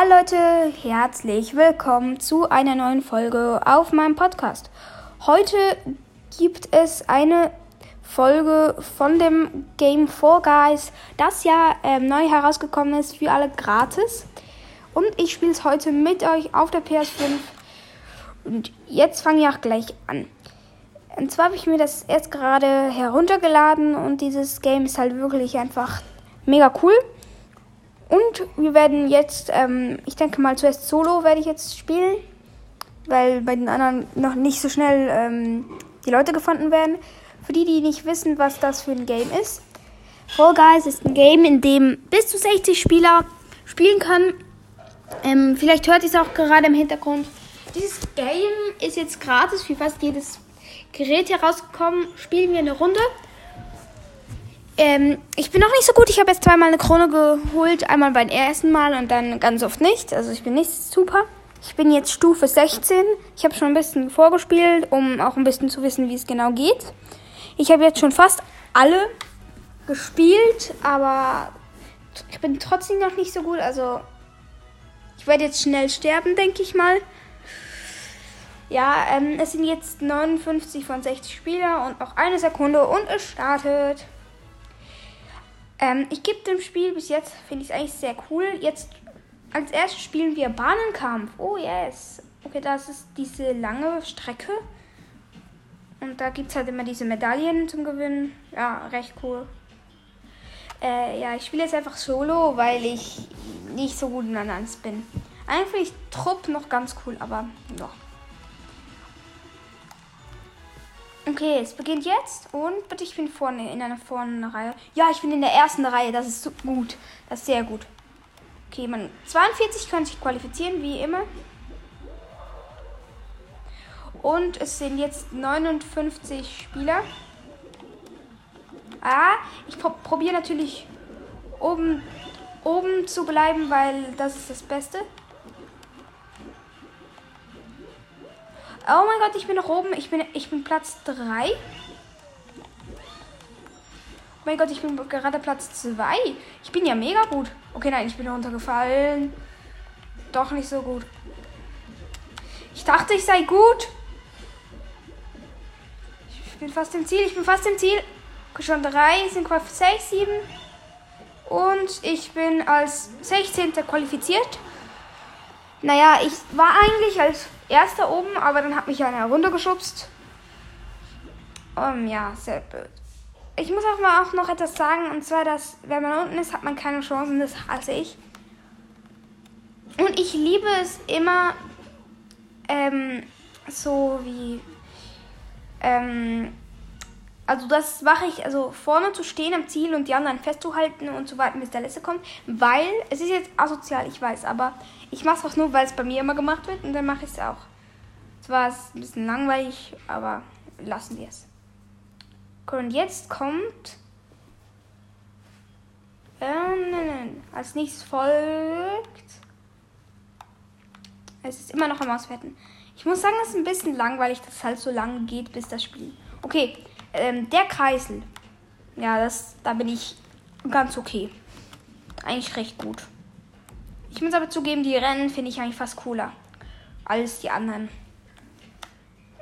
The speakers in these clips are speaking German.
Hallo Leute, herzlich willkommen zu einer neuen Folge auf meinem Podcast. Heute gibt es eine Folge von dem Game Fall Guys, das ja ähm, neu herausgekommen ist für alle gratis. Und ich spiele es heute mit euch auf der PS5. Und jetzt fange ich auch gleich an. Und zwar habe ich mir das erst gerade heruntergeladen und dieses Game ist halt wirklich einfach mega cool. Und wir werden jetzt, ähm, ich denke mal zuerst Solo werde ich jetzt spielen, weil bei den anderen noch nicht so schnell ähm, die Leute gefunden werden. Für die, die nicht wissen, was das für ein Game ist. Fall Guys ist ein Game, in dem bis zu 60 Spieler spielen können. Ähm, vielleicht hört ihr es auch gerade im Hintergrund. Dieses Game ist jetzt gratis für fast jedes Gerät herausgekommen. Spielen wir eine Runde. Ähm, ich bin noch nicht so gut. Ich habe jetzt zweimal eine Krone geholt. Einmal beim ersten Mal und dann ganz oft nicht. Also ich bin nicht super. Ich bin jetzt Stufe 16. Ich habe schon ein bisschen vorgespielt, um auch ein bisschen zu wissen, wie es genau geht. Ich habe jetzt schon fast alle gespielt, aber ich bin trotzdem noch nicht so gut. Also ich werde jetzt schnell sterben, denke ich mal. Ja, ähm, es sind jetzt 59 von 60 Spieler und noch eine Sekunde und es startet. Ähm, ich gebe dem Spiel bis jetzt, finde ich es eigentlich sehr cool. Jetzt als erstes spielen wir Bahnenkampf. Oh yes. Okay, das ist diese lange Strecke. Und da gibt es halt immer diese Medaillen zum Gewinnen. Ja, recht cool. Äh, ja, ich spiele jetzt einfach solo, weil ich nicht so gut in Anans bin. Eigentlich Trupp noch ganz cool, aber ja. Okay, es beginnt jetzt und bitte, ich bin vorne in einer vorne Reihe. Ja, ich bin in der ersten Reihe, das ist so gut. Das ist sehr gut. Okay, man 42 können sich qualifizieren, wie immer. Und es sind jetzt 59 Spieler. Ah, ich pro probiere natürlich oben, oben zu bleiben, weil das ist das Beste. Oh mein Gott, ich bin noch oben. Ich bin, ich bin Platz 3. Oh mein Gott, ich bin gerade Platz 2. Ich bin ja mega gut. Okay, nein, ich bin runtergefallen. Doch nicht so gut. Ich dachte, ich sei gut. Ich bin fast im Ziel. Ich bin fast im Ziel. Schon drei, sind quasi 6, 7. Und ich bin als 16. qualifiziert. Naja, ich war eigentlich als erster oben, aber dann hat mich einer heruntergeschubst. Um, ja, sehr blöd. Ich muss auch mal auch noch etwas sagen, und zwar, dass wenn man unten ist, hat man keine Chancen, das hasse ich. Und ich liebe es immer, ähm, so wie, ähm, also das mache ich, also vorne zu stehen am Ziel und die anderen festzuhalten und zu warten, bis der letzte kommt, weil es ist jetzt asozial, ich weiß, aber ich mache es auch nur, weil es bei mir immer gemacht wird und dann mache ich es auch. Zwar ist es ein bisschen langweilig, aber lassen wir es. Und jetzt kommt ähm, nein, nein. als nächstes folgt es ist immer noch am Auswerten. Ich muss sagen, es ist ein bisschen langweilig, dass es halt so lange geht, bis das Spiel. Okay, ähm, der Kreisel. Ja, das, da bin ich ganz okay. Eigentlich recht gut. Ich muss aber zugeben, die Rennen finde ich eigentlich fast cooler als die anderen.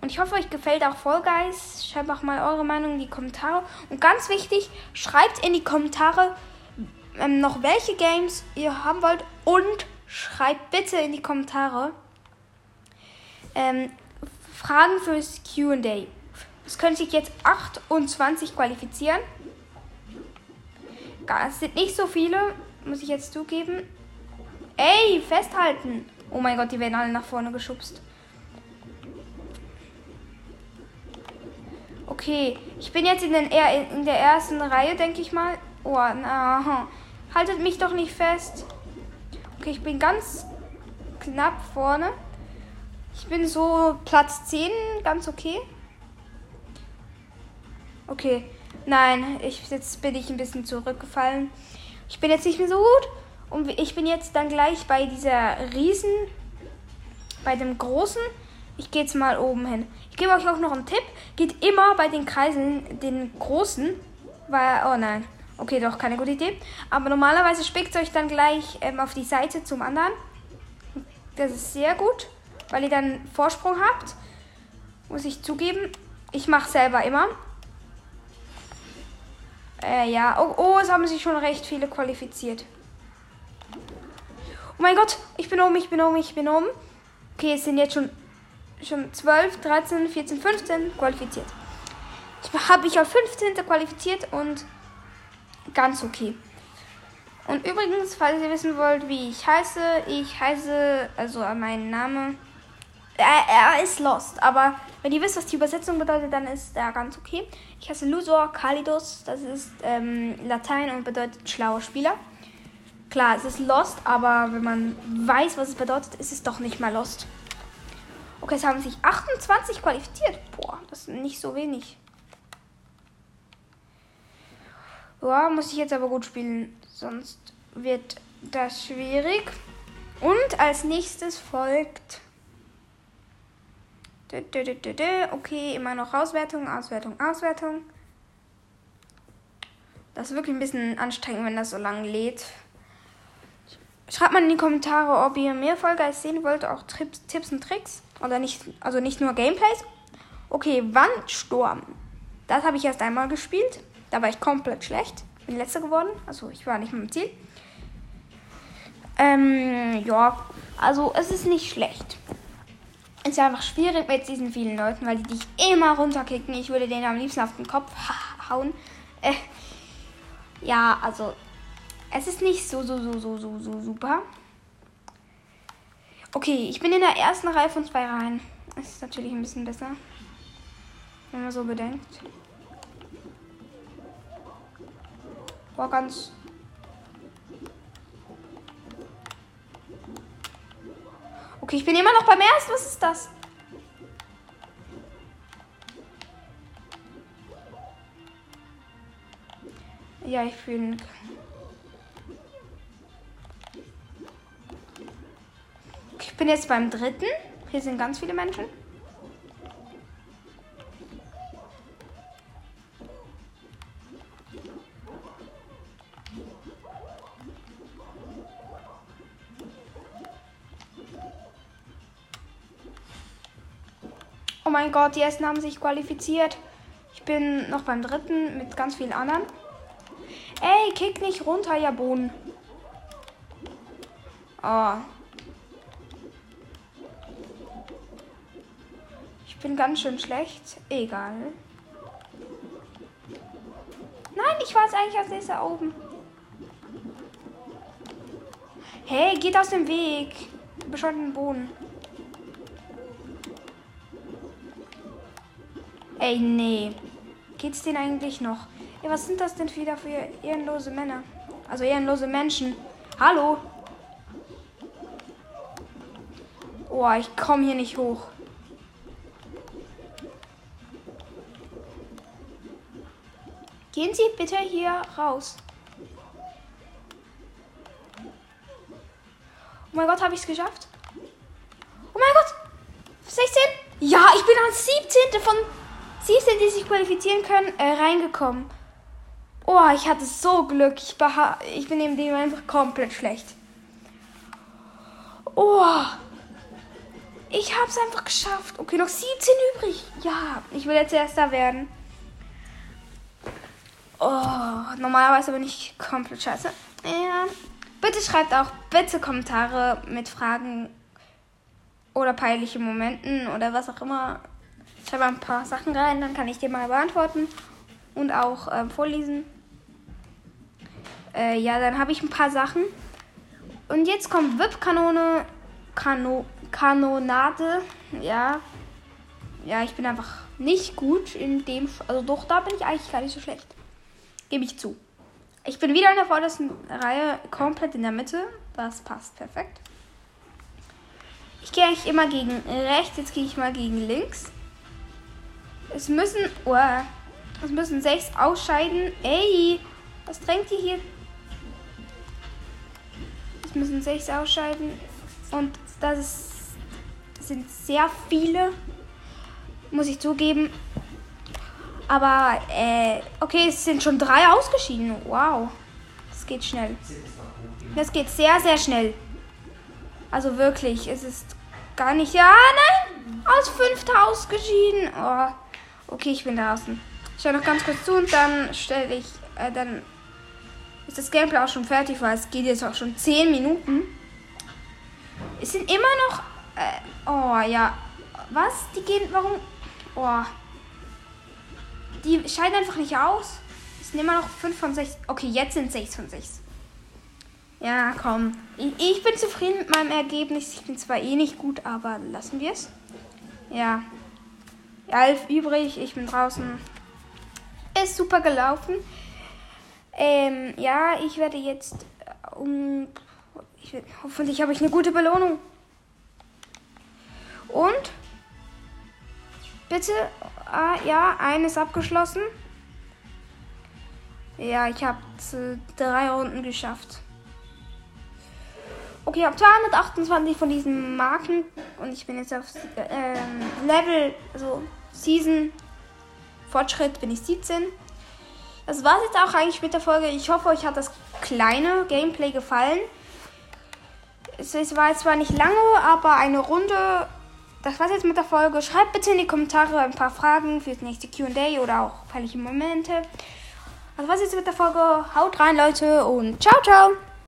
Und ich hoffe, euch gefällt auch Fall Guys. Schreibt auch mal eure Meinung in die Kommentare. Und ganz wichtig, schreibt in die Kommentare ähm, noch welche Games ihr haben wollt. Und schreibt bitte in die Kommentare ähm, Fragen fürs QA. Es können sich jetzt 28 qualifizieren. Es sind nicht so viele, muss ich jetzt zugeben. Ey, festhalten. Oh mein Gott, die werden alle nach vorne geschubst. Okay, ich bin jetzt in, den, in der ersten Reihe, denke ich mal. Oh, na. Haltet mich doch nicht fest. Okay, ich bin ganz knapp vorne. Ich bin so Platz 10, ganz okay. Okay, nein, ich, jetzt bin ich ein bisschen zurückgefallen. Ich bin jetzt nicht mehr so gut. Und ich bin jetzt dann gleich bei dieser Riesen, bei dem Großen. Ich gehe jetzt mal oben hin. Ich gebe euch auch noch einen Tipp. Geht immer bei den Kreisen, den Großen, weil, oh nein. Okay, doch, keine gute Idee. Aber normalerweise spickt euch dann gleich ähm, auf die Seite zum anderen. Das ist sehr gut, weil ihr dann Vorsprung habt. Muss ich zugeben. Ich mache selber immer. Äh, ja. Oh, oh, es haben sich schon recht viele qualifiziert. Oh mein Gott, ich bin oben, ich bin oben, ich bin oben. Okay, es sind jetzt schon, schon 12, 13, 14, 15 qualifiziert. Ich habe mich auf 15. qualifiziert und ganz okay. Und übrigens, falls ihr wissen wollt, wie ich heiße, ich heiße, also mein Name, er, er ist Lost, aber wenn ihr wisst, was die Übersetzung bedeutet, dann ist er ganz okay. Ich heiße Lusor Kalidos, das ist ähm, Latein und bedeutet schlauer Spieler. Klar, es ist Lost, aber wenn man weiß, was es bedeutet, ist es doch nicht mal Lost. Okay, es haben sich 28 qualifiziert. Boah, das ist nicht so wenig. Ja, muss ich jetzt aber gut spielen, sonst wird das schwierig. Und als nächstes folgt. Okay, immer noch Auswertung, Auswertung, Auswertung. Das ist wirklich ein bisschen anstrengend, wenn das so lange lädt. Schreibt mal in die Kommentare, ob ihr mehr Vollgeist sehen wollt, auch Trips, Tipps und Tricks. Oder nicht, also nicht nur Gameplays. Okay, Wandsturm. Das habe ich erst einmal gespielt. Da war ich komplett schlecht. Bin letzter geworden. Also ich war nicht mehr im Ziel. Ähm, ja, also es ist nicht schlecht. Es ist einfach schwierig mit diesen vielen Leuten, weil die dich immer runterkicken. Ich würde denen am liebsten auf den Kopf hauen. Äh, ja, also es ist nicht so, so, so, so, so, so super. Okay, ich bin in der ersten Reihe von zwei Reihen. Das ist natürlich ein bisschen besser. Wenn man so bedenkt. War ganz. Okay, ich bin immer noch beim ersten. Was ist das? Ja, ich bin. Ich bin jetzt beim dritten. Hier sind ganz viele Menschen. Mein Gott, die ersten haben sich qualifiziert. Ich bin noch beim dritten mit ganz vielen anderen. Ey, kick nicht runter, ja Bohnen. Oh, bin ganz schön schlecht. Egal. Nein, ich war es eigentlich als nächster oben. Hey, geht aus dem Weg. Bescheuerten Boden. Ey, nee. Geht's denen eigentlich noch? Ja, was sind das denn wieder für ehrenlose Männer? Also ehrenlose Menschen. Hallo? Oh, ich komme hier nicht hoch. Gehen Sie bitte hier raus. Oh mein Gott, habe ich es geschafft? Oh mein Gott! 16? Ja, ich bin als 17. von 17, die sich qualifizieren können, äh, reingekommen. Oh, ich hatte so Glück. Ich, ich bin in dem einfach komplett schlecht. Oh. Ich habe es einfach geschafft. Okay, noch 17 übrig. Ja, ich will jetzt Erster werden. Oh, normalerweise bin ich komplett scheiße. Ja. Bitte schreibt auch bitte Kommentare mit Fragen oder peinlichen Momenten oder was auch immer. Schreibe ein paar Sachen rein, dann kann ich dir mal beantworten und auch äh, vorlesen. Äh, ja, dann habe ich ein paar Sachen. Und jetzt kommt VIP-Kanone, Kano, Kanonade. Ja. Ja, ich bin einfach nicht gut in dem. Also doch, da bin ich eigentlich gar nicht so schlecht. Gebe ich zu. Ich bin wieder in der vordersten Reihe, komplett in der Mitte. Das passt perfekt. Ich gehe eigentlich immer gegen rechts, jetzt gehe ich mal gegen links. Es müssen, oh, es müssen sechs ausscheiden. Ey, was drängt ihr hier? Es müssen sechs ausscheiden. Und das ist, sind sehr viele, muss ich zugeben. Aber, äh, okay, es sind schon drei ausgeschieden. Wow. Das geht schnell. Das geht sehr, sehr schnell. Also wirklich, es ist gar nicht. Ja, nein! Aus fünfter ausgeschieden. Oh. Okay, ich bin draußen. Ich schaue noch ganz kurz zu und dann stelle ich. Äh, dann ist das Gameplay auch schon fertig, weil es geht jetzt auch schon 10 Minuten. Es sind immer noch. Äh, oh ja. Was? Die gehen. Warum? Oh. Die scheiden einfach nicht aus. Es sind immer noch 5 von 6. Okay, jetzt sind 6 von 6. Ja, komm. Ich, ich bin zufrieden mit meinem Ergebnis. Ich bin zwar eh nicht gut, aber lassen wir es. Ja. Elf übrig, ich bin draußen. Ist super gelaufen. Ähm, ja, ich werde jetzt äh, um. Ich, hoffentlich habe ich eine gute Belohnung. Und? Bitte? Ah, ja, eines abgeschlossen. Ja, ich habe drei Runden geschafft. Okay, ich habe 228 von diesen Marken und ich bin jetzt auf ähm, Level, also Season Fortschritt bin ich 17. Das war es jetzt auch eigentlich mit der Folge. Ich hoffe, euch hat das kleine Gameplay gefallen. Es war zwar nicht lange, aber eine Runde. Das war's jetzt mit der Folge. Schreibt bitte in die Kommentare ein paar Fragen fürs nächste QA oder auch peinliche Momente. Das war's jetzt mit der Folge. Haut rein, Leute, und ciao, ciao!